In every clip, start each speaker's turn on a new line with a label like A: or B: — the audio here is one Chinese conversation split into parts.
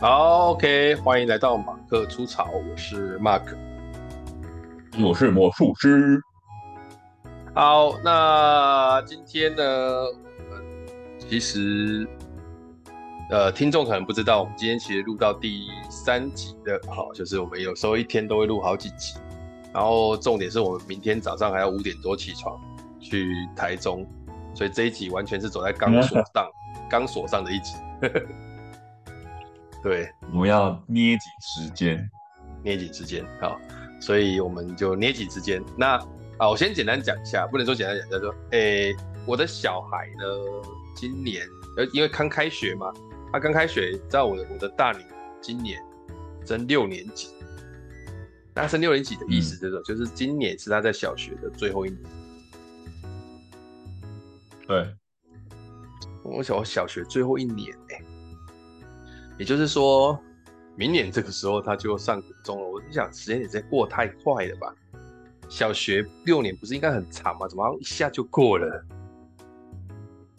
A: 好，OK，欢迎来到马克出草，我是 Mark，
B: 我是魔术师。
A: 好，那今天呢，其实呃，听众可能不知道，我们今天其实录到第三集的，好，就是我们有时候一天都会录好几集，然后重点是我们明天早上还要五点多起床去台中，所以这一集完全是走在钢索上，钢索上的一集。对，
B: 我们要捏紧时间，
A: 捏紧时间，好，所以我们就捏紧时间。那啊，我先简单讲一下，不能说简单讲，就是说，诶，我的小孩呢，今年呃，因为刚开学嘛，他刚开学，知道我的我的大女今年升六年级，那升六年级的意思就是，嗯、就是今年是他在小学的最后一年。
B: 对，
A: 我小我小学最后一年，哎。也就是说，明年这个时候他就上国中了。我就想，时间也在过太快了吧？小学六年不是应该很长吗？怎么一下就过了？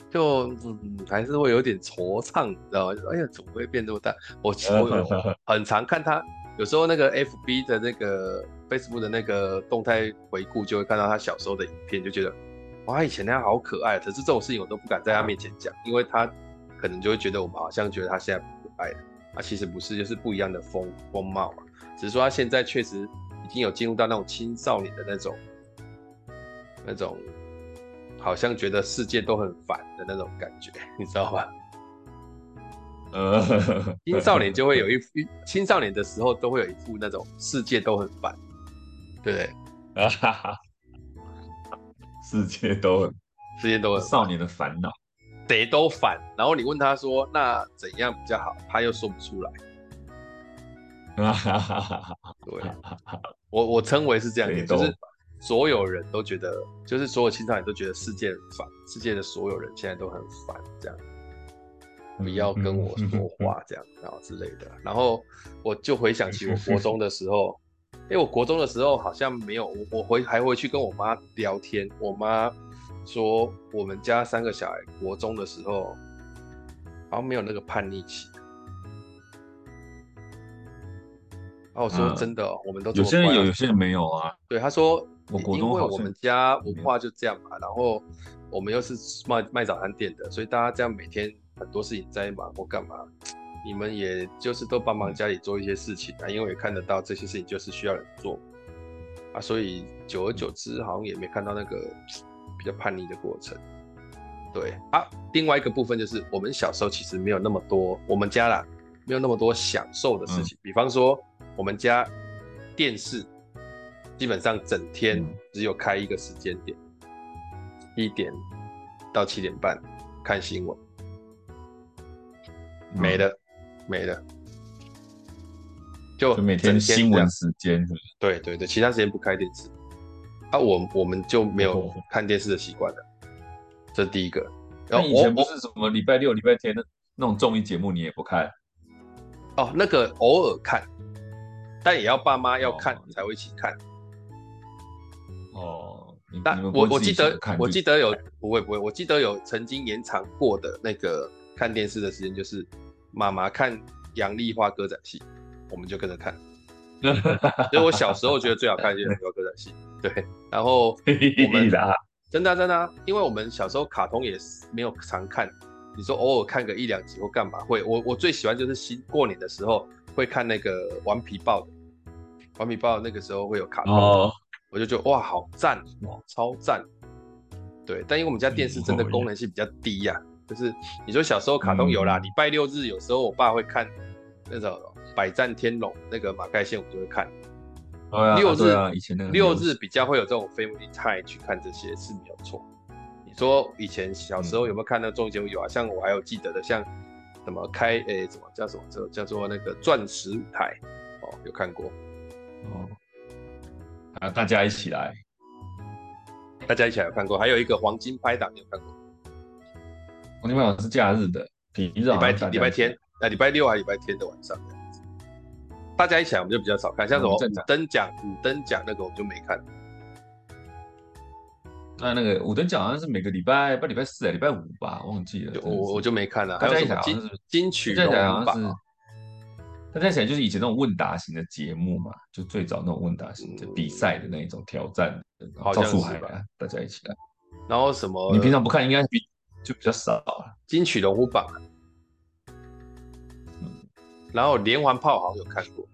A: 就嗯，还是会有点惆怅，你知道吗？就哎呀，怎么会变这么大？我 我很常看他，有时候那个 FB 的那个 Facebook 的那个动态回顾，就会看到他小时候的影片，就觉得哇，以前那样好可爱。可是这种事情我都不敢在他面前讲，因为他可能就会觉得我们好像觉得他现在。爱的啊，其实不是，就是不一样的风风貌嘛。只是说他现在确实已经有进入到那种青少年的那种那种，好像觉得世界都很烦的那种感觉，你知道吧？呃，青少年就会有一副，青少年的时候都会有一副那种世界都很烦，对不对？啊哈哈，
B: 世界都很，
A: 世界都很
B: 少年的烦恼。
A: 谁都烦，然后你问他说：“那怎样比较好？”他又说不出来。对，我我称为是这样，就是所有人都觉得，就是所有青少年都觉得世界很烦，世界的所有人现在都很烦，这样不要跟我说话，这样然后之类的。然后我就回想起我国中的时候，因为我国中的时候好像没有，我我回还回去跟我妈聊天，我妈。说我们家三个小孩国中的时候，好像没有那个叛逆期。然后我说真的，嗯、我们都
B: 有些人有，有些人没有啊。
A: 对，他说，因为我们家文化就这样嘛，然后我们又是卖卖早餐店的，所以大家这样每天很多事情在忙或干嘛，你们也就是都帮忙家里做一些事情啊，因为也看得到这些事情就是需要人做啊，所以久而久之好像也没看到那个。比较叛逆的过程，对啊。另外一个部分就是，我们小时候其实没有那么多，我们家啦没有那么多享受的事情。嗯、比方说，我们家电视基本上整天只有开一个时间点，一、嗯、点到七点半看新闻，没了、嗯、没了，就，
B: 就每天新闻时间。
A: 对对对，其他时间不开电视。啊，我我们就没有看电视的习惯了，这是第一个。
B: 然后以前不是什么礼拜六、礼拜天的那种综艺节目，你也不看？
A: 哦，那个偶尔看，但也要爸妈要看才会一起看。
B: 哦，
A: 但我我记得我记得有不会不会，我记得有曾经延长过的那个看电视的时间，就是妈妈看杨丽花歌仔戏，我们就跟着看。所以我小时候觉得最好看就是杨丽花歌仔戏。对，然后 我们真的真的，因为我们小时候卡通也是没有常看，你说偶尔看个一两集或干嘛会，我我最喜欢就是新过年的时候会看那个顽皮豹的，顽皮豹那个时候会有卡通，哦、我就觉得哇好赞哦超赞，对，但因为我们家电视真的功能性比较低呀、啊，就是你说小时候卡通有啦，礼、嗯、拜六日有时候我爸会看那种百战天龙那个马盖先，我就会看。六日、啊啊、以前那个六日比较会有这种 family time 去看这些是没有错。你说以前小时候有没有看那综艺节目？有啊，像我还有记得的，像什么开诶、欸，什么叫什么叫叫做那个钻石舞台哦，有看过哦。
B: 啊，大家一起来，
A: 大家一起来有看过。还有一个黄金拍档，你有看过？
B: 黄金拍档是假日的，礼
A: 拜礼拜天，那礼拜六还礼拜天的晚上。大家一起来我们就比较少看，像什么五等奖、五等奖那个我们就没看。
B: 那那个五等奖好像是每个礼拜，不礼拜四、礼拜五吧，忘记了。
A: 我我就没看了。
B: 大家一起来
A: 金金曲龙虎榜，
B: 大家想就是以前那种问答型的节目嘛，就最早那种问答型的比赛的那一种挑战，赵树海啊，大家一起来。
A: 然后什么？
B: 你平常不看，应该比就比较少啊。
A: 金曲龙虎榜，嗯，然后连环炮好像有看过，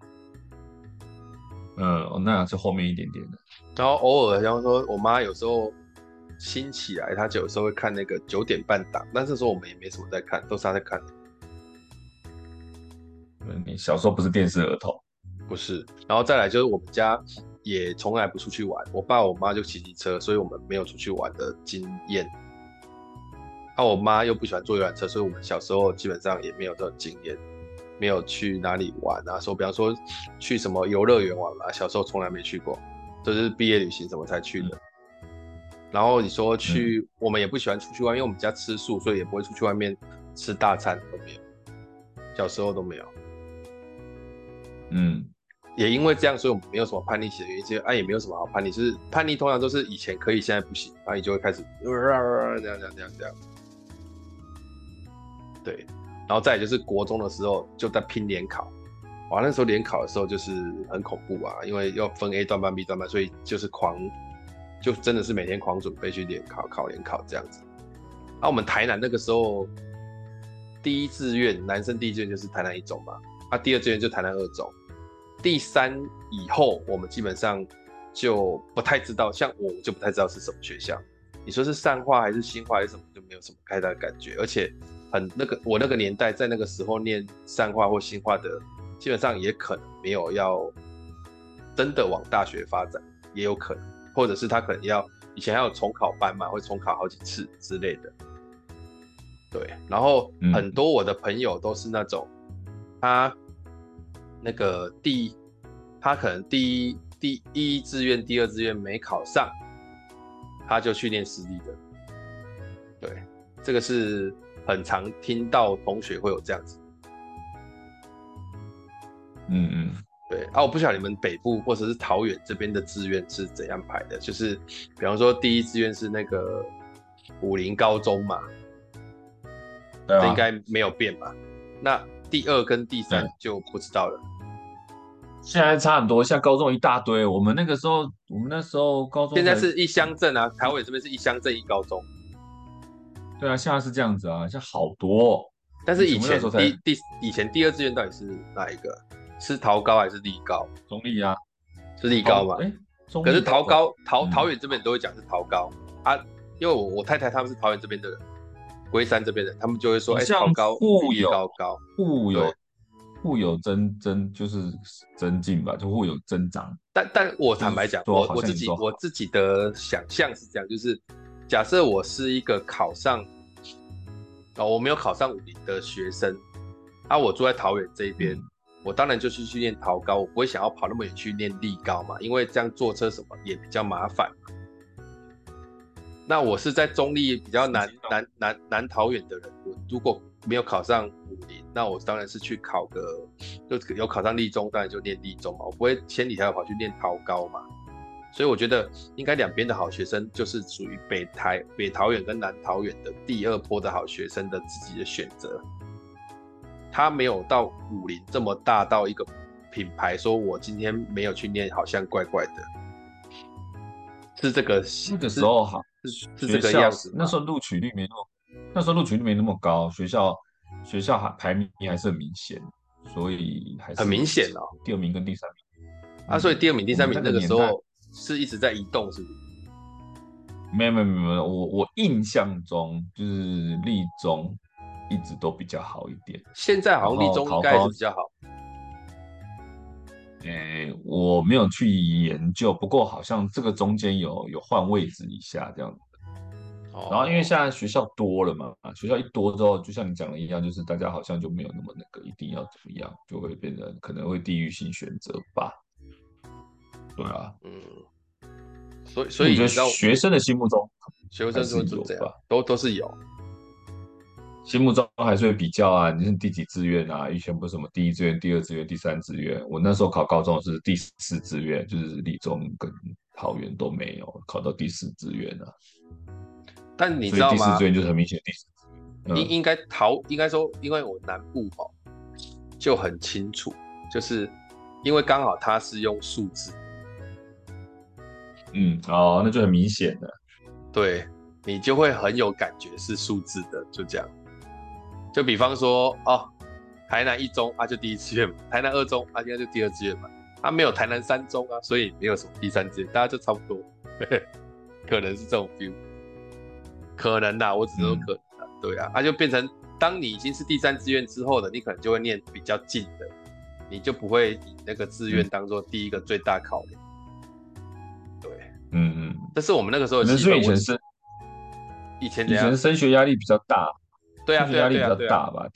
B: 嗯，哦，那是后面一点点的。
A: 然后偶尔，然后说我妈有时候兴起来，她就有时候会看那个九点半档，但是说我们也没什么在看，都是她在看。
B: 你小时候不是电视儿童，
A: 不是，然后再来就是我们家也从来不出去玩，我爸我妈就骑机车，所以我们没有出去玩的经验。那、啊、我妈又不喜欢坐游览车，所以我们小时候基本上也没有这种经验，没有去哪里玩啊，说比方说去什么游乐园玩啊，小时候从来没去过，都、就是毕业旅行什么才去的。嗯、然后你说去，嗯、我们也不喜欢出去玩，因为我们家吃素，所以也不会出去外面吃大餐都没有，小时候都没有。
B: 嗯，
A: 也因为这样，所以我们没有什么叛逆期的原因，其实啊也没有什么好叛逆，就是叛逆通常都是以前可以，现在不行，然后你就会开始这样这样这样这样。对，然后再就是国中的时候就在拼联考，哇，那时候联考的时候就是很恐怖啊，因为要分 A 段班、B 段班，所以就是狂，就真的是每天狂准备去联考、考联考这样子。那、啊、我们台南那个时候第一志愿，男生第一志愿就是台南一中嘛。啊，第二志愿就台南二中，第三以后我们基本上就不太知道，像我就不太知道是什么学校。你说是善化还是新化还是什么，就没有什么太大的感觉。而且很那个，我那个年代在那个时候念善化或新化的，基本上也可能没有要真的往大学发展，也有可能，或者是他可能要以前还有重考班嘛，会重考好几次之类的。对，然后很多我的朋友都是那种。他那个第，他可能第一第一志愿、第二志愿没考上，他就去念私立的。对，这个是很常听到同学会有这样子。
B: 嗯嗯，
A: 对啊，我不晓得你们北部或者是桃园这边的志愿是怎样排的，就是比方说第一志愿是那个武林高中嘛，应该没有变吧？那第二跟第三就不知道了，
B: 现在差很多，像高中一大堆。我们那个时候，我们那时候高中
A: 现在是一乡镇啊，台湾这边是一乡镇一高中。
B: 对啊，现在是这样子啊，现在好多。
A: 但是以前第第以前第二志愿到底是哪一个？是桃高还是立高？
B: 中立啊，
A: 是立高嘛？哎，可是桃高桃桃园这边都会讲是桃高啊，因为我我太太他们是桃园这边的人。龟山这边的，他们就会说：“哎，桃高，
B: 互有
A: 高高，
B: 互有互有增增，就是增进吧，就互有增长。”
A: 但但我坦白讲，我我自己我自己的想象是这样，就是假设我是一个考上哦，我没有考上武陵的学生，啊，我住在桃园这边，嗯、我当然就是去念桃高，我不会想要跑那么远去念立高嘛，因为这样坐车什么也比较麻烦。那我是在中立比较南南南南桃园的人，我如果没有考上武林，那我当然是去考个，就有考上立中，当然就念立中嘛，我不会千里迢迢跑去念桃高嘛。所以我觉得应该两边的好学生就是属于北台北桃园跟南桃园的第二波的好学生的自己的选择，他没有到武林这么大到一个品牌，说我今天没有去念，好像怪怪的，是这个
B: 那个时候好。
A: 是这个样子，
B: 那时候录取率没那么，那时候录取率没那么高，学校学校还排名还是很明显，所以还是
A: 很明显哦。
B: 第二名跟第三名
A: 啊，所以第二名、第三名那个时候是一直在移动，是不是？
B: 没有没有没有，我我印象中就是立中一直都比较好一点，
A: 现在好像立中应该是比较好。
B: 诶、欸，我没有去研究，不过好像这个中间有有换位置一下这样子。哦。然后因为现在学校多了嘛，啊，学校一多之后，就像你讲的一样，就是大家好像就没有那么那个一定要怎么样，就会变成可能会地域性选择吧。对啊。嗯。
A: 所以所以你觉得
B: 学生的心目中，
A: 学生是有吧？都都是有。
B: 心目中还是会比较啊，你是第几志愿啊？以前不是什么第一志愿、第二志愿、第三志愿。我那时候考高中是第四志愿，就是立中跟桃园都没有考到第四志愿啊。
A: 但你知道吗？
B: 第四志愿就是很明显第四
A: 志愿。应应该桃应该说，因为我南部哦就很清楚，就是因为刚好他是用数字，
B: 嗯，哦，那就很明显的，
A: 对，你就会很有感觉是数字的，就这样。就比方说，哦，台南一中啊，就第一志愿嘛；台南二中啊，应该就第二志愿嘛。他、啊、没有台南三中啊，所以没有什么第三志愿，大家就差不多，可能是这种 feel，可能啦，我只能说可能、嗯、对啊，他、啊、就变成，当你已经是第三志愿之后的，你可能就会念比较近的，你就不会以那个志愿当做第一个最大考量。对，嗯嗯，这是我们那个时候的，
B: 所以以前是
A: 以前
B: 以前升学压力比较大。
A: 对啊，
B: 压力比较大吧？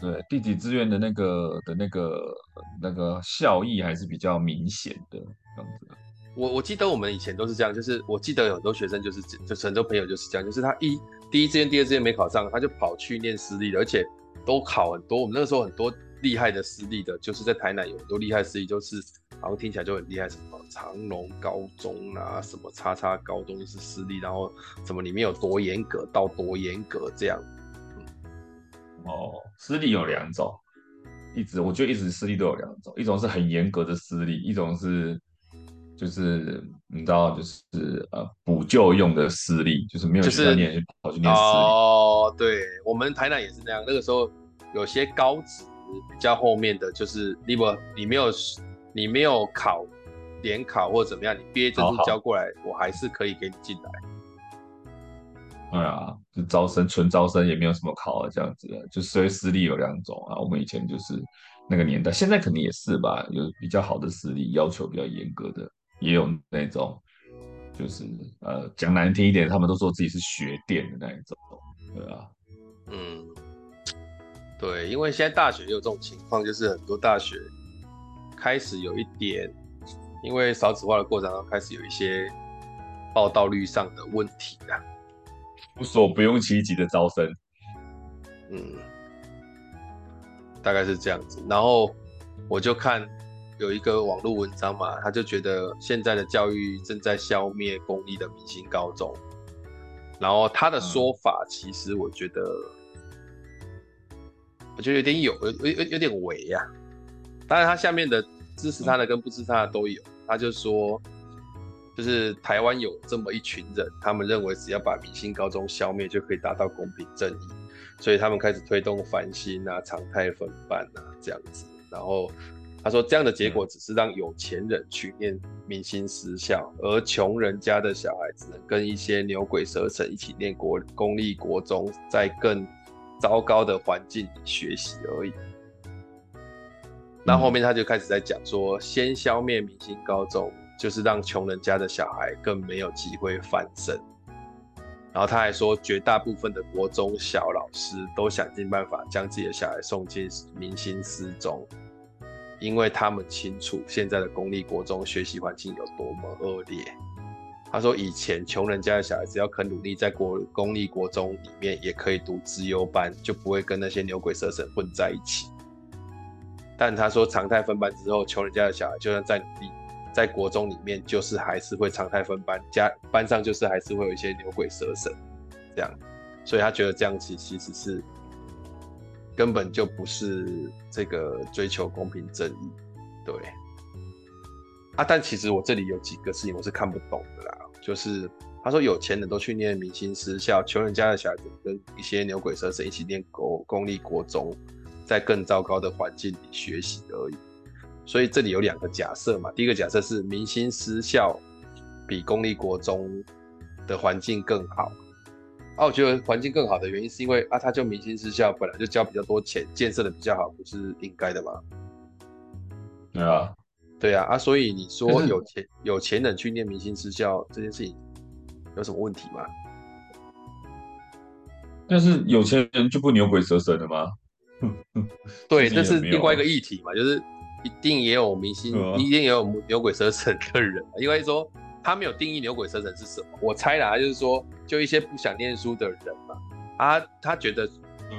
B: 对，第几志愿的那个的那个那个效益还是比较明显的这样子。
A: 我我记得我们以前都是这样，就是我记得有很多学生就是就很多朋友就是这样，就是他一第一志愿、第二志愿没考上，他就跑去念私立的，而且都考很多。我们那个时候很多厉害的私立的，就是在台南有很多厉害私立，就是好像听起来就很厉害，什么长隆高中啊，什么叉叉高中是私立，然后什么里面有多严格到多严格这样。
B: 哦，私立有两种，一直我觉得一直私立都有两种，一种是很严格的私立，一种是就是你知道就是呃补救用的私立，就是没有去念就跑去念私立。
A: 哦，对，我们台南也是那样，那个时候有些高职比较后面的就是你不你没有你没有考联考或者怎么样，你毕业证书交过来，我还是可以给你进来。
B: 对啊，就招生纯招生也没有什么考啊，这样子的，就所以私立有两种啊。我们以前就是那个年代，现在肯定也是吧，有比较好的私立，要求比较严格的，也有那种就是呃讲难听一点，他们都说自己是学电的那一种，对啊，
A: 嗯，对，因为现在大学也有这种情况，就是很多大学开始有一点，因为少子化的过程中开始有一些报道率上的问题啊。
B: 无所不用其极的招生，
A: 嗯，大概是这样子。然后我就看有一个网络文章嘛，他就觉得现在的教育正在消灭公立的明星高中。然后他的说法，其实我觉得，我觉得有点有，有有有点违呀。当然，他下面的支持他的跟不支持他的都有。他就说。就是台湾有这么一群人，他们认为只要把明星高中消灭就可以达到公平正义，所以他们开始推动翻新啊、常态分班啊这样子。然后他说，这样的结果只是让有钱人去念明星私校，而穷人家的小孩只能跟一些牛鬼蛇神一起念国公立国中，在更糟糕的环境学习而已。那后面他就开始在讲说，先消灭明星高中。就是让穷人家的小孩更没有机会翻身，然后他还说，绝大部分的国中小老师都想尽办法将自己的小孩送进明星私中，因为他们清楚现在的公立国中学习环境有多么恶劣。他说，以前穷人家的小孩只要肯努力，在国公立国中里面也可以读资优班，就不会跟那些牛鬼蛇神混在一起。但他说，常态分班之后，穷人家的小孩就算再努力。在国中里面，就是还是会常态分班，加班上就是还是会有一些牛鬼蛇神这样，所以他觉得这样其其实是根本就不是这个追求公平正义，对啊，但其实我这里有几个事情我是看不懂的啦，就是他说有钱人都去念明星私校，穷人家的小孩子跟一些牛鬼蛇神一起念公公立国中，在更糟糕的环境里学习而已。所以这里有两个假设嘛，第一个假设是明星私校比公立国中的环境更好。啊，我觉得环境更好的原因是因为啊，他就明星私校本来就交比较多钱，建设的比较好，不是应该的吗？
B: 对啊，
A: 对啊，啊，所以你说有钱有钱人去念明星私校这件事情有什么问题吗？
B: 但是有钱人就不牛鬼蛇神的吗？
A: 对，这是另外一个议题嘛，就是。一定也有明星，啊、一定也有牛鬼蛇神的人，因为说他没有定义牛鬼蛇神是什么。我猜啦，就是说，就一些不想念书的人嘛，他他觉得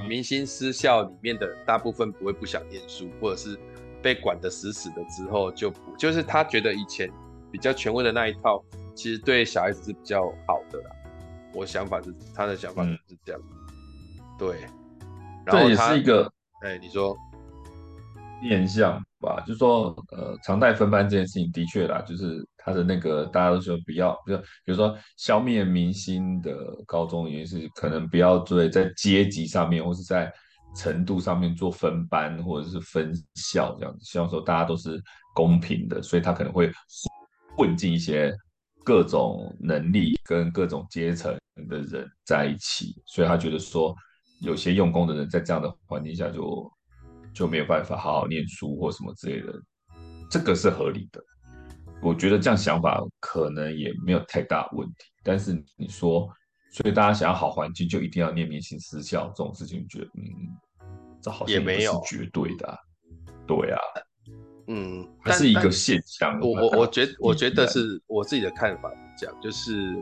A: 明星私校里面的大部分不会不想念书，或者是被管得死死的之后就不，就是他觉得以前比较权威的那一套，其实对小孩子是比较好的啦。我想法是他的想法是这样，嗯、对，然后他
B: 这也是一个，
A: 哎，你说。
B: 面向吧，就是说，呃，常态分班这件事情的确啦，就是他的那个大家都说不要，就比如说消灭明星的高中，也是可能不要对在阶级上面或是在程度上面做分班或者是分校这样子，希望说大家都是公平的，所以他可能会混进一些各种能力跟各种阶层的人在一起，所以他觉得说有些用功的人在这样的环境下就。就没有办法好好念书或什么之类的，这个是合理的。我觉得这样想法可能也没有太大问题。但是你说，所以大家想要好环境，就一定要念明星私校这种事情，觉得嗯，这好像也不是绝对的啊。对啊，
A: 嗯，
B: 还是一个现象。
A: 我我我觉我觉得是我自己的看法讲，就是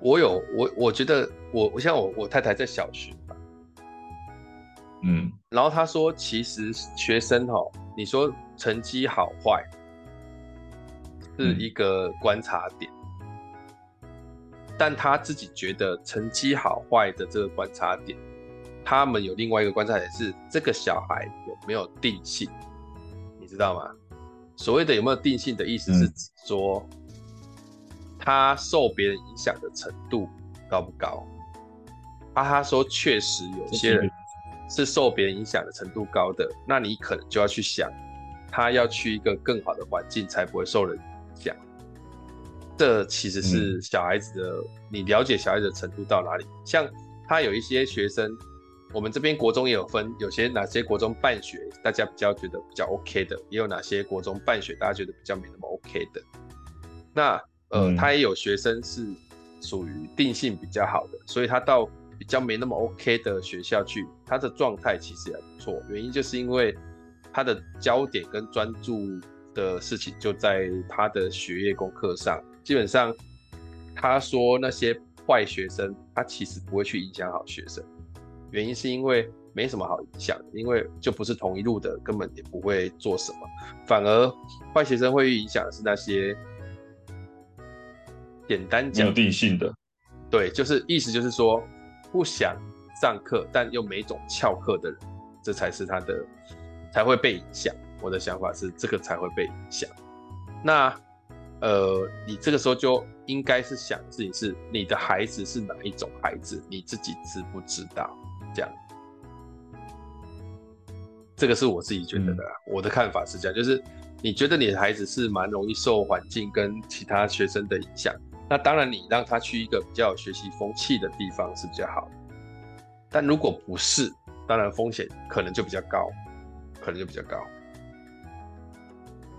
A: 我有我我觉得我我像我我太太在小学。
B: 嗯，
A: 然后他说，其实学生哈，你说成绩好坏是一个观察点，嗯，但他自己觉得成绩好坏的这个观察点，他们有另外一个观察点是这个小孩有没有定性，你知道吗？所谓的有没有定性的意思是指说，他受别人影响的程度高不高？啊，他说确实有些人。是受别人影响的程度高的，那你可能就要去想，他要去一个更好的环境，才不会受人影响。这其实是小孩子的，嗯，你了解小孩子的程度到哪里？像他有一些学生，我们这边国中也有分，有些哪些国中办学，大家比较觉得比较 OK 的，也有哪些国中办学，大家觉得比较没那么 OK 的。那呃，嗯，他也有学生是属于定性比较好的，所以他到。比较没那么 OK 的学校去，他的状态其实也不错。原因就是因为他的焦点跟专注的事情就在他的学业功课上。基本上，他说那些坏学生，他其实不会去影响好学生。原因是因为没什么好影响，因为就不是同一路的，根本也不会做什么。反而坏学生会影响的是那些简
B: 单讲定性的。
A: 对，就是意思就是说。不想上课，但又没种翘课的人，这才是他的才会被影响。我的想法是，这个才会被影响。那呃，你这个时候就应该是想自己是你的孩子是哪一种孩子，你自己知不知道？这样，这个是我自己觉得的，嗯。我的看法是这样，就是你觉得你的孩子是蛮容易受环境跟其他学生的影响。那当然，你让他去一个比较有学习风气的地方是比较好，但如果不是，当然风险可能就比较高，可能就比较高。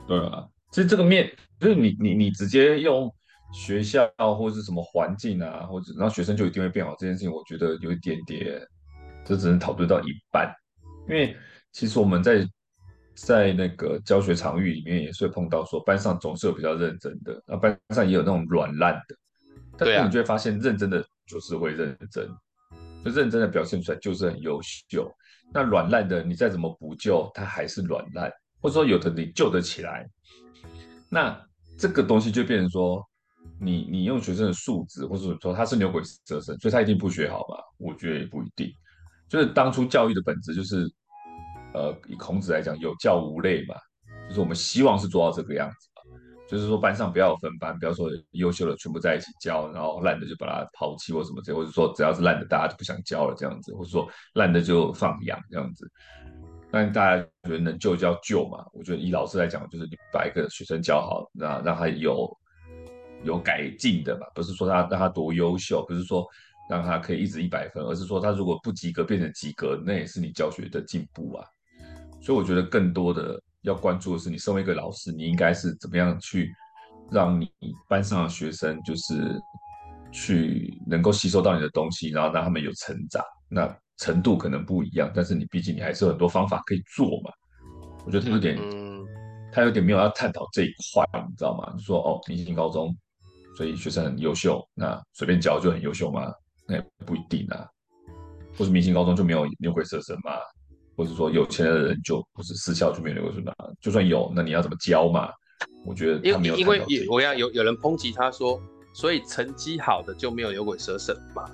B: 对啊，其实这个面就是你你你直接用学校或者是什么环境啊，或者然后学生就一定会变好这件事情，我觉得有一点点，这只能讨论到一半，因为其实我们在。在那个教学场域里面，也是会碰到说班上总是有比较认真的，那班上也有那种软烂的。但是你就会发现，认真的就是会认真，就认真的表现出来就是很优秀。那软烂的，你再怎么补救，它还是软烂，或者说有的你救得起来。那这个东西就变成说，你你用学生的素质，或者说他是牛鬼蛇神，所以他一定不学好吧？我觉得也不一定。就是当初教育的本质就是。呃，以孔子来讲，有教无类嘛，就是我们希望是做到这个样子嘛，就是说班上不要分班，不要说优秀的全部在一起教，然后烂的就把它抛弃或什么之类，或者说只要是烂的，大家就不想教了这样子，或者说烂的就放养这样子。但大家觉得能救就要救嘛，我觉得以老师来讲，就是你把一个学生教好，那让他有有改进的嘛，不是说他让他多优秀，不是说。让他可以一直一百分，而是说他如果不及格变成及格，那也是你教学的进步啊。所以我觉得更多的要关注的是，你身为一个老师，你应该是怎么样去让你班上的学生就是去能够吸收到你的东西，然后让他们有成长。那程度可能不一样，但是你毕竟你还是有很多方法可以做嘛。我觉得他有点，他有点没有要探讨这一块，你知道吗？就说哦，明星高中，所以学生很优秀，那随便教就很优秀吗？那也不一定啊，或是明星高中就没有牛鬼蛇神嘛？或者说有钱的人就不是私校就没有牛鬼蛇神？就算有，那你要怎么教嘛？我觉得他没有
A: 因为因为我要有有人抨击他说，所以成绩好的就没有牛鬼蛇神嘛？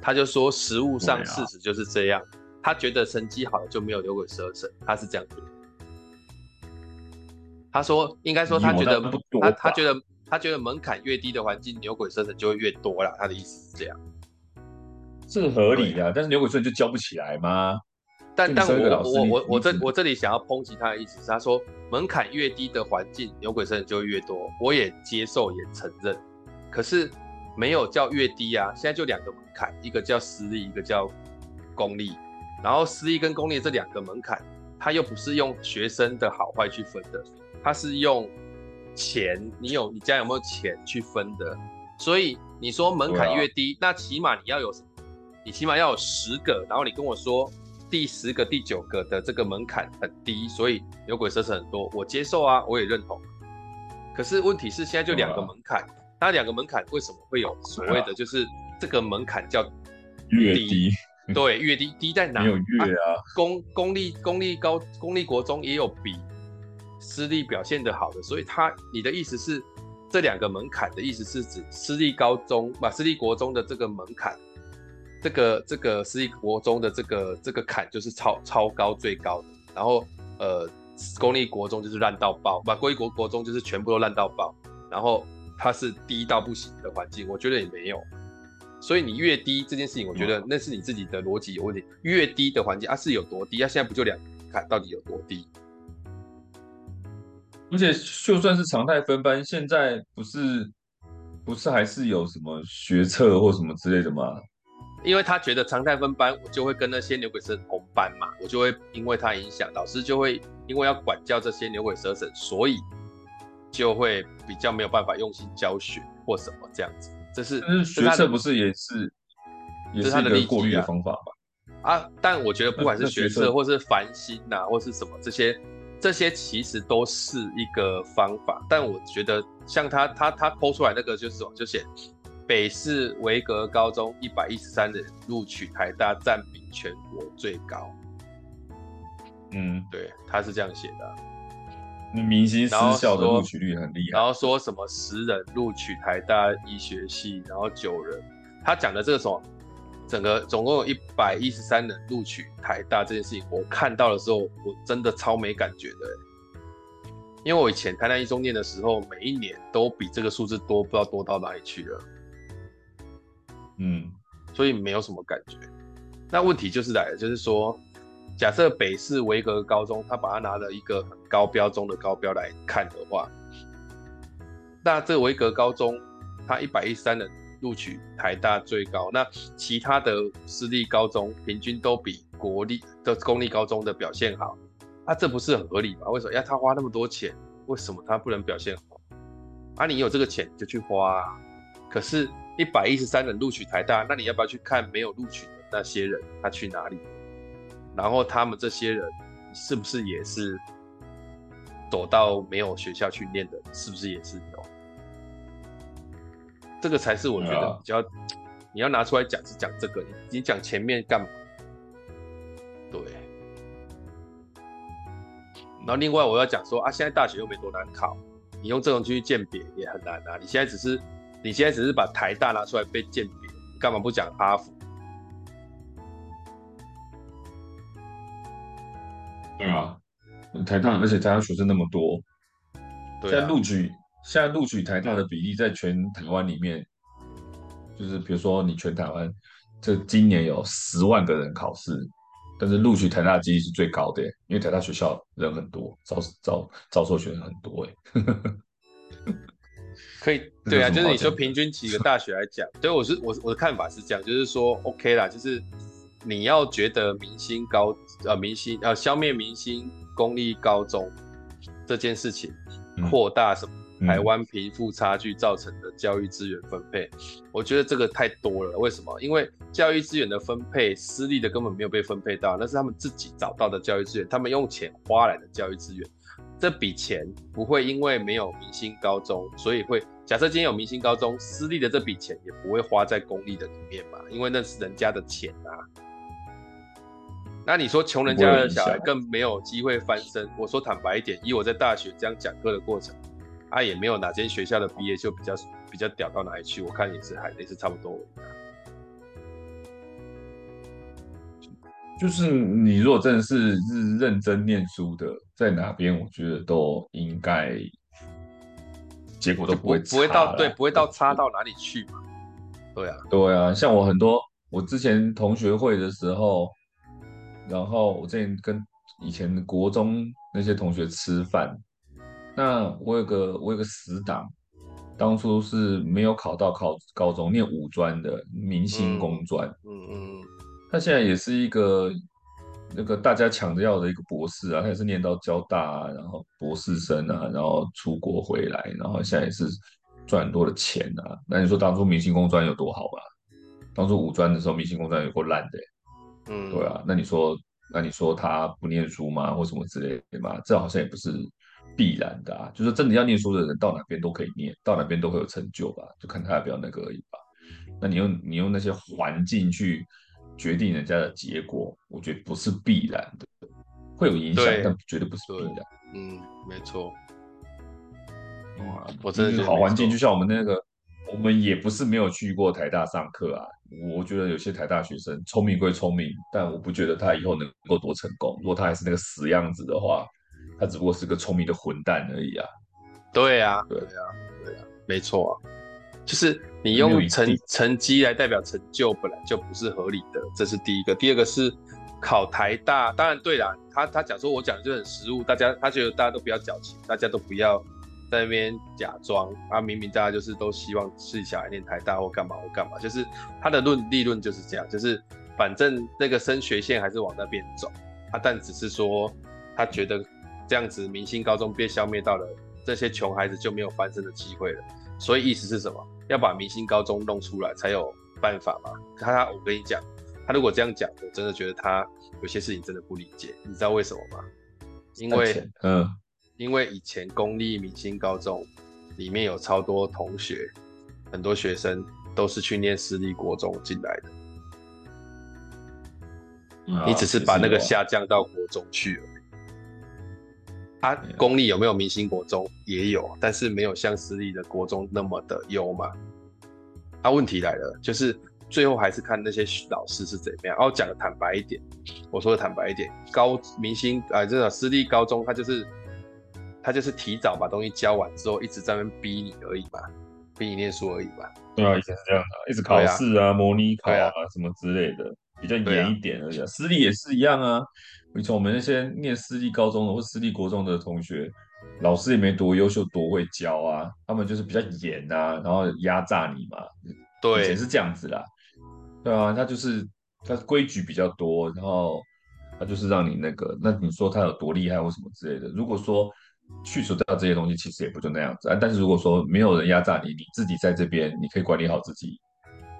A: 他就说实务上事实就是这样，他觉得成绩好了就没有牛鬼蛇神，他是这样觉得。他说，应该说他觉得他他觉得他觉得门槛越低的环境，牛鬼蛇神就会越多啦。他的意思是这样，
B: 是合理的，但是牛鬼蛇神就教不起来吗？
A: 但但我我我我这我这里想要抨击他的意思是，他说门槛越低的环境，牛鬼蛇神就会越多，我也接受也承认。可是没有叫越低啊，现在就两个门槛，一个叫私立，一个叫公立。然后私立跟公立这两个门槛，它又不是用学生的好坏去分的，它是用钱，你有你家有没有钱去分的。所以你说门槛越低，那起码你要有？你起码要有十个，然后你跟我说。第十个、第九个的这个门槛很低，所以牛鬼蛇神很多，我接受啊，我也认同。可是问题是现在就两个门槛，那两个门槛为什么会有所谓的就是这个门槛叫
B: 越低？
A: 对，越低，低在哪？
B: 没有越啊。啊
A: 公公立公立高公立国中也有比私立表现的好的，所以他你的意思是这两个门槛的意思是指私立高中把私立国中的这个门槛。这个这个私立国中的这个这个坎就是超超高最高的，然后呃公立国中就是烂到爆，把公立国国中就是全部都烂到爆，然后它是低到不行的环境，我觉得也没有，所以你越低这件事情，我觉得那是你自己的逻辑有问题。越低的环境啊是有多低啊？现在不就两看到底有多低？
B: 而且就算是常态分班，现在不是不是还是有什么学测或什么之类的吗？
A: 因为他觉得常态分班，我就会跟那些牛鬼蛇神同班嘛，我就会因为他影响，老师就会因为要管教这些牛鬼蛇神，所以就会比较没有办法用心教学或什么这样子。这是，
B: 学测不是也是，也是他的过滤的方法吧？
A: 啊，但我觉得不管是学测或是繁星呐，或是什么这些，这些其实都是一个方法。但我觉得像他他他 po 出来那个就是什么，就写。北市维格高中一百一十三人录取台大，占比全国最高。
B: 嗯，
A: 对，他是这样写的。
B: 明星私校的录取率很厉害。
A: 然后说什么十人录取台大医学系，然后九人。他讲的这个什么，整个总共有一百一十三人录取台大这件事情，我看到的时候，我真的超没感觉的。因为我以前台南一中念的时候，每一年都比这个数字多，不知道多到哪里去了。
B: 嗯，
A: 所以没有什么感觉。那问题就是来了，就是说，假设北市维格高中，他把它拿了一个很高标中的高标来看的话，那这维格高中，他一百一十三人录取台大最高，那其他的私立高中平均都比国立的公立高中的表现好，那这不是很合理吗？为什么要他花那么多钱？为什么他不能表现好？啊，你有这个钱就去花啊，可是。一百一十三人录取台大，那你要不要去看没有录取的那些人，他去哪里？然后他们这些人是不是也是走到没有学校去念的？是不是也是有？这个才是我觉得比较，你要拿出来讲是讲这个，你你讲前面干嘛？对。然后另外我要讲说啊，现在大学又没多难考，你用这种去鉴别也很难啊。你现在只是。你现在只是把台大拿出来被鉴别，你干嘛不讲哈佛？
B: 对啊，台大，而且台大学生那么多，现在录取现在录取台大的比例在全台湾里面，就是比如说你全台湾这今年有十万个人考试，但是录取台大的几率是最高的，因为台大学校人很多，招招招收学生很多哎。
A: 可以，对啊，就是你说平均几个大学来讲，所以我是我我的看法是这样，就是说 OK 啦，就是你要觉得明星高呃明星呃消灭明星公立高中这件事情，扩大什么、嗯、台湾贫富差距造成的教育资源分配，嗯、我觉得这个太多了。为什么？因为教育资源的分配，私立的根本没有被分配到，那是他们自己找到的教育资源，他们用钱花来的教育资源。这笔钱不会因为没有明星高中，所以会假设今天有明星高中，私立的这笔钱也不会花在公立的里面嘛，因为那是人家的钱啊。那你说穷人家的小孩更没有机会翻身？我说坦白一点，以我在大学这样讲课的过程，啊也没有哪间学校的毕业就比较比较屌到哪里去，我看也是还也是差不多。
B: 就是你如果真的是是认真念书的，在哪边我觉得都应该结果都不会
A: 不会到对，不会到差到哪里去嘛。对啊，
B: 对啊，像我很多我之前同学会的时候，然后我之前跟以前国中那些同学吃饭，那我有个我有个死党，当初是没有考到考高中，念五专的明星工专，嗯嗯，嗯，他现在也是一个那个大家抢着要的一个博士啊，他也是念到交大啊，然后博士生啊，然后出国回来，然后现在也是。赚很多的钱啊！那你说当初明星工专有多好吧？当初五专的时候，明星工专有够烂的，嗯，对啊。那你说，那你说他不念书吗，或什么之类的吗？这好像也不是必然的啊。就是真的要念书的人，到哪边都可以念，到哪边都会有成就吧？就看他要不要那个而已吧。那你用你用那些环境去决定人家的结果，我觉得不是必然的，会有影响，但绝对不是必然。
A: 嗯，没错。
B: 哇，我真的是好环境，就像我们那个，我们也不是没有去过台大上课啊。我觉得有些台大学生聪明归聪明，但我不觉得他以后能够多成功。如果他还是那个死样子的话，他只不过是个聪明的混蛋而已啊。
A: 对啊，对啊，对啊，没错啊，就是你用成成绩来代表成就，本来就不是合理的，这是第一个。第二个是考台大，当然对啦，他他讲说我讲的就很实务，大家他觉得大家都不要矫情，大家都不要。在那边假装啊，明明大家就是都希望自己小孩念台大或干嘛或干嘛，就是他的论立论就是这样，就是反正那个升学线还是往那边走啊，但只是说他觉得这样子明星高中被消灭到了，这些穷孩子就没有翻身的机会了。所以意思是什么？要把明星高中弄出来才有办法嘛？他他，我跟你讲，他如果这样讲，我真的觉得他有些事情真的不理解。你知道为什么吗？因为嗯。因为以前公立明星高中里面有超多同学，很多学生都是去念私立国中进来的，嗯、你只是把那个下降到国中去而已。他、啊、公立有没有明星国中？也有，但是没有像私立的国中那么的优嘛。他、啊、问题来了，就是最后还是看那些老师是怎么样。哦，讲的坦白一点，我说的坦白一点，高明星啊，这、呃、种私立高中，他就是。他就是提早把东西教完之后，一直在那边逼你而已嘛，逼你念书而已嘛。
B: 对啊，以前是这样的，一直考试啊、模拟考啊什么之类的，比较严一点而已啊。私立也是一样啊。以前我们那些念私立高中的或私立国中的同学，老师也没多优秀、多会教啊，他们就是比较严啊，然后压榨你嘛。对，以前是这样子啦。对啊，他就是他规矩比较多，然后他就是让你那个，那你说他有多厉害或什么之类的？如果说去除掉这些东西，其实也不就那样子啊。但是如果说没有人压榨你，你自己在这边，你可以管理好自己，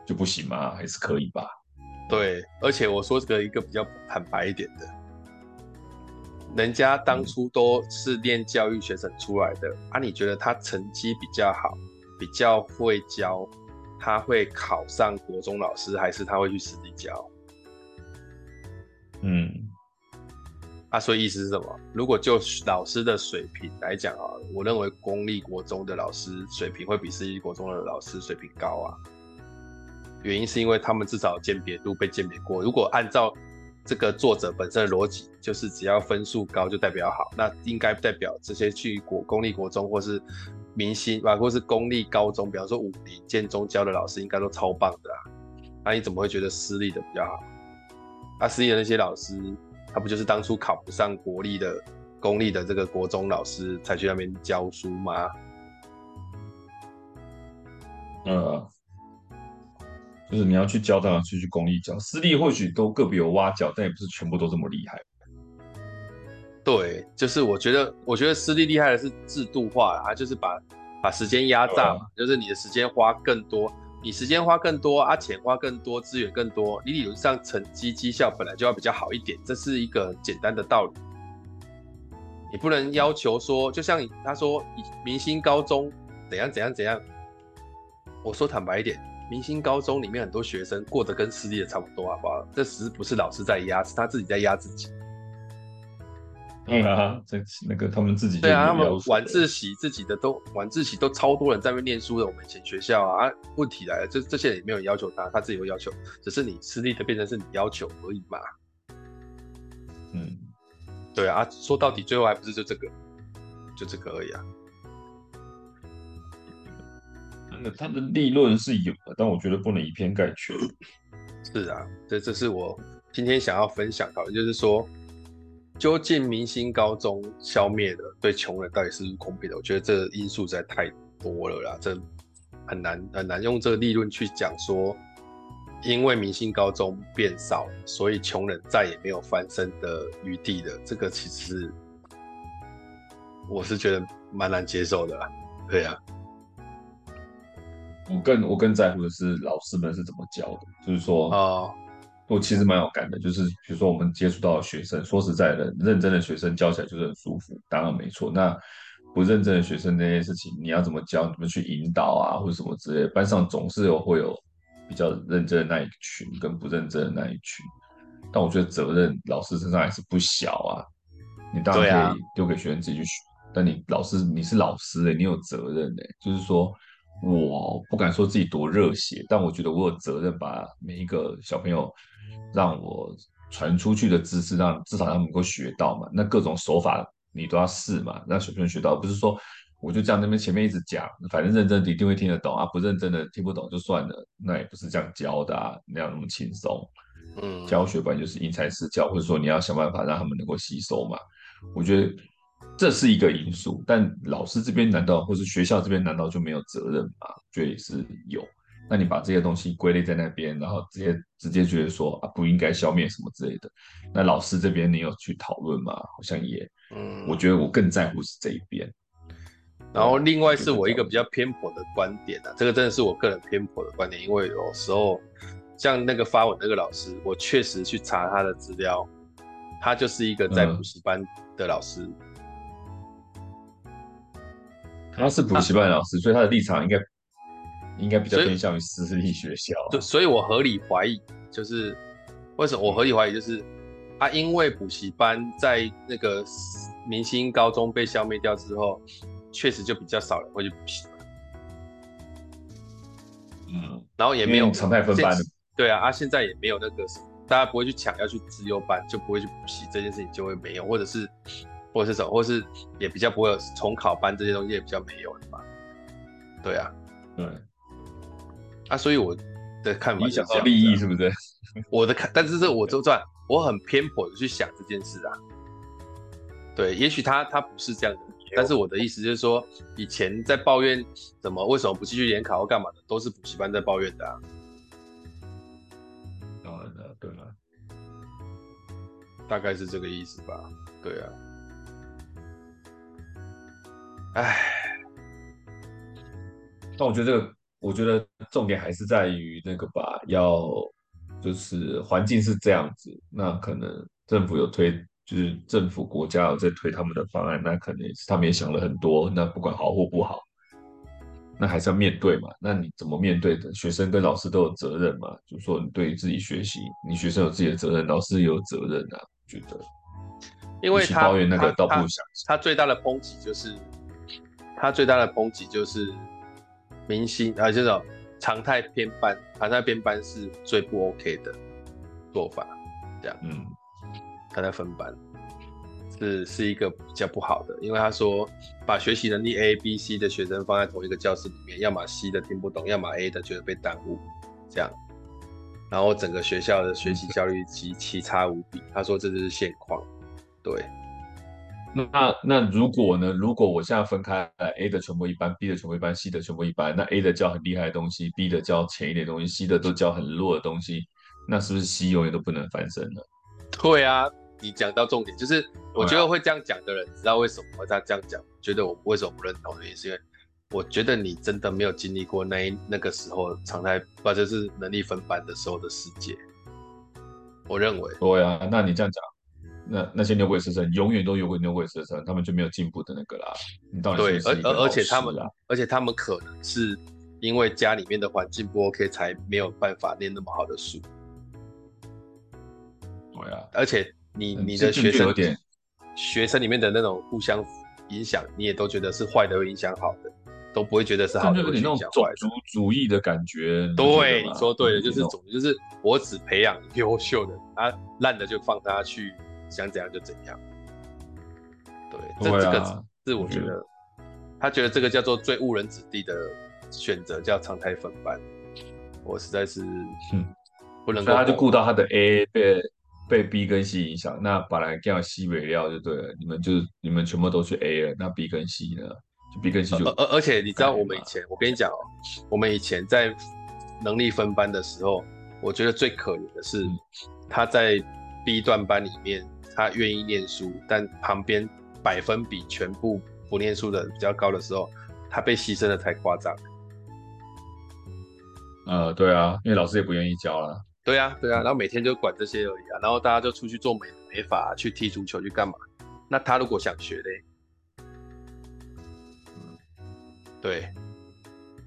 B: 就不行吗？还是可以吧？
A: 对，而且我说这个一个比较坦白一点的，人家当初都是念教育学生出来的、嗯、啊，你觉得他成绩比较好，比较会教，他会考上国中老师，还是他会去私立教？嗯。啊，所以意思是什么？如果就老师的水平来讲啊，我认为公立国中的老师水平会比私立国中的老师水平高啊。原因是因为他们至少鉴别度被鉴别过。如果按照这个作者本身的逻辑，就是只要分数高就代表好，那应该代表这些去国公立国中或是明星啊，或是公立高中，比方说武林、建中教的老师，应该都超棒的啊。那你怎么会觉得私立的比较好？啊，私立的那些老师。他不就是当初考不上国立的、公立的这个国中老师，才去那边教书吗？
B: 嗯，就是你要去教，当然是去公立教，私立或许都个别有挖角，但也不是全部都这么厉害。
A: 对，就是我觉得，我觉得私立厉害的是制度化，他就是把把时间压榨嘛，就是你的时间花更多。你时间花更多啊，钱花更多，资源更多，你理论上成绩绩效本来就要比较好一点，这是一个简单的道理。你不能要求说，就像他说，明星高中怎样怎样怎样。我说坦白一点，明星高中里面很多学生过得跟私立的差不多，好不好？这时不是老师在压，是他自己在压自己。
B: 嗯啊，这那个他们自己
A: 对啊，他们晚自习自己的都晚自习都超多人在那边念书的。我们以前学校啊，啊问题来了，这这些人也没有要求他，他自己会要求，只是你私立的变成是你要求而已嘛。
B: 嗯，
A: 对啊，说到底最后还不是就这个，就这个而已啊。
B: 那他的利润是有的，但我觉得不能以偏概全。
A: 是啊，这这是我今天想要分享到的，就是说，究竟明星高中消灭的对穷人到底是不是公平的？我觉得这个因素实在太多了啦，这很难很难用这个立论去讲说，因为明星高中变少，所以穷人再也没有翻身的余地了。这个其实我是觉得蛮难接受的啦，对啊。
B: 我更我更在乎的是老师们是怎么教的，就是说，
A: 哦，
B: 我其实蛮有感的，就是比如说我们接触到的学生，说实在的，认真的学生教起来就是很舒服，当然没错。那不认真的学生那些事情，你要怎么教，怎么去引导啊，或者什么之类的，班上总是有会有比较认真的那一群，跟不认真的那一群。但我觉得责任老师身上还是不小啊，你当然可以丢给学生自己去学，啊、但你老师你是老师哎、欸，你有责任哎、欸，就是说。我不敢说自己多热血，但我觉得我有责任把每一个小朋友让我传出去的知识，让至少他们能够学到嘛。那各种手法你都要试嘛，让小朋友学到，不是说我就这样那边前面一直讲，反正认真的一定会听得懂啊，不认真的听不懂就算了，那也不是这样教的啊，那样那么轻松。嗯，教学本来就是因材施教，或者说你要想办法让他们能够吸收嘛。我觉得。这是一个因素，但老师这边难道，或是学校这边难道就没有责任吗？觉得也是有。那你把这些东西归类在那边，然后直接直接觉得说啊，不应该消灭什么之类的。那老师这边你有去讨论吗？好像也，嗯，我觉得我更在乎是这一边。
A: 然后另外是我一个比较偏颇的观点啊，这个真的是我个人偏颇的观点，因为有时候像那个发文那个老师，我确实去查他的资料，他就是一个在补习班的老师。嗯
B: 他是补习班老师，所以他的立场应该应该比较偏向于私立学校。
A: 对，所以我合理怀疑，就是为什么我合理怀疑，就是啊，因为补习班在那个明星高中被消灭掉之后，确实就比较少人会去补习。
B: 嗯，
A: 然后也没有
B: 常态分班的。
A: 对啊，啊，现在也没有那个大家不会去抢要去资优班，就不会去补习，这件事情就会没有，或者是。或者是什么，或是也比较不会有重考班这些东西也比较没有的嘛。对啊，
B: 对，
A: 啊，所以我的看法，
B: 你想到利益是不是？
A: 我的看，但是这我就算我很偏颇的去想这件事啊。对，也许他他不是这样的，但是我的意思就是说，以前在抱怨怎么为什么不继续联考或干嘛的，都是补习班在抱怨的啊。
B: 当然了，对了，
A: 大概是这个意思吧。对啊。唉，
B: 但我觉得这个，我觉得重点还是在于那个吧，要就是环境是这样子，那可能政府有推，就是政府国家有在推他们的方案，那可能他们也想了很多，那不管好或不好，那还是要面对嘛。那你怎么面对的？学生跟老师都有责任嘛，就是说你对于自己学习，你学生有自己的责任，老师也有责任啊。觉得，
A: 因为他
B: 抱怨那个倒不想
A: 他，他最大的抨击就是。他最大的抨击就是明星啊，这种常态编班，常态编班是最不 OK 的做法，这样，
B: 嗯，
A: 他在分班是是一个比较不好的，因为他说把学习能力 A、B、C 的学生放在同一个教室里面，要么 C 的听不懂，要么 A 的觉得被耽误，这样，然后整个学校的学习效率极其差无比。他说这就是现况，对。
B: 那那如果呢？如果我现在分开，A 的全部一般，B 的全部一般，C 的全部一般，那 A 的教很厉害的东西，B 的教浅一点东西，C 的都教很弱的东西，那是不是 C 永远都不能翻身了？
A: 对啊，你讲到重点，就是我觉得会这样讲的人，知道为什么他这样讲？觉得我为什么不认同的原因，是因为我觉得你真的没有经历过那一那个时候常态，或者是能力分班的时候的世界。我认为，
B: 对啊，那你这样讲。那那些牛鬼蛇神永远都有个牛鬼蛇神，他们就没有进步的那个啦。你到底是是
A: 对，而而而且他们，而且他们可能是因为家里面的环境不 OK，才没有办法念那么好的书。
B: 对啊，
A: 而且你你的学生学生里面的那种互相影响，你也都觉得是坏的会影响好的，都不会觉得是好的。
B: 有点那种种族主义的感觉。
A: 对，你说对了，就是种，就是我只培养优秀的，啊，烂的就放他去。想怎样就怎样。对，这这个是我觉得，他觉得这个叫做最误人子弟的选择，叫常态分班。我实在是，嗯，不能够。
B: 他就顾到他的 A 被被 B 跟 C 影响，那本来这样 C 没料就对了，你们就你们全部都去 A 了，那 B 跟 C 呢？就 B 跟 C 就
A: 而而且你知道我们以前，我跟你讲哦，我们以前在能力分班的时候，我觉得最可怜的是他在 B 段班里面，他愿意念书，但旁边百分比全部不念书的比较高的时候，他被牺牲的太夸张。
B: 呃，对啊，因为老师也不愿意教了。
A: 对啊，对啊，然后每天就管这些而已啊，然后大家就出去做美美发，去踢足球，去干嘛？那他如果想学嘞？对，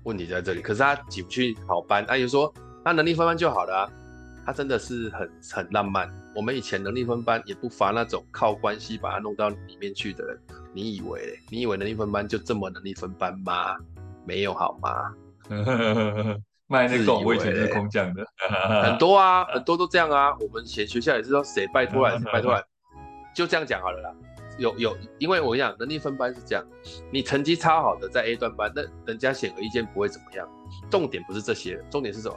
A: 问题在这里。可是他挤不去好班，他就说他能力分班就好了啊。他真的是很很浪漫。我们以前能力分班也不乏那种靠关系把他弄到里面去的人。你以为？你以为能力分班就这么能力分班吗？没有好吗？
B: 卖那个我以前是空降的，
A: 很多啊，很多都这样啊。我们以前学校也是说谁拜托来谁拜托来，就这样讲好了啦。有有，因为我跟你讲，能力分班是这样，你成绩超好的在 A 段班，那人家显而易见不会怎么样。重点不是这些，重点是什么？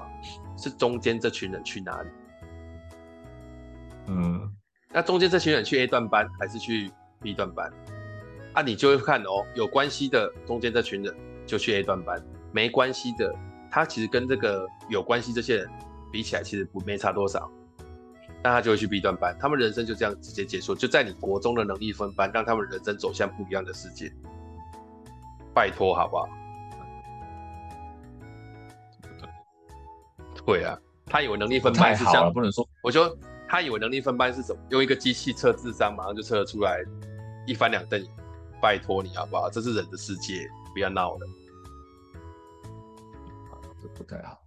A: 是中间这群人去哪里？
B: 嗯，
A: 那中间这群人去 A 段班还是去 B 段班？啊，你就会看哦，有关系的中间这群人就去 A 段班，没关系的，他其实跟这个有关系这些人比起来，其实不没差多少。那他就会去 B 段班，他们人生就这样直接结束，就在你国中的能力分班，让他们人生走向不一样的世界。拜托，好不好？对啊，他有能力分班是这样，
B: 不能说。
A: 我说他以为能力分班是什么？用一个机器测智商，马上就测得出来，一翻两瞪眼。拜托你好不好？这是人的世界，不要闹了。
B: 这不太好。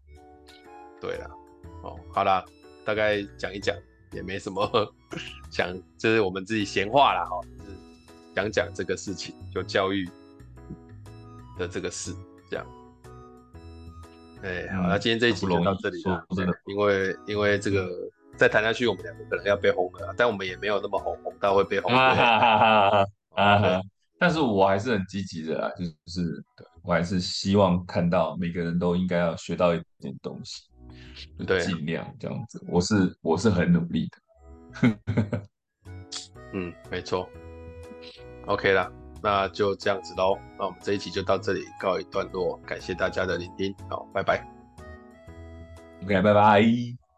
A: 对了，哦，好啦，大概讲一讲。也没什么讲，就是我们自己闲话啦，哈，就是讲讲这个事情，就教育的这个事，这样。哎、欸，好，那今天这一集就到这里了，真的，因为因为这个再谈下去，我们两个可能要被轰了，但我们也没有那么红，红到会被轰。啊哈哈哈
B: 哈！但是我还是很积极的啊，就是我还是希望看到每个人都应该要学到一点东西。对，尽量这样子，我是我是很努力的。
A: 嗯，没错。OK 啦，那就这样子喽。那我们这一期就到这里告一段落，感谢大家的聆听。好，拜拜。
B: OK，拜拜。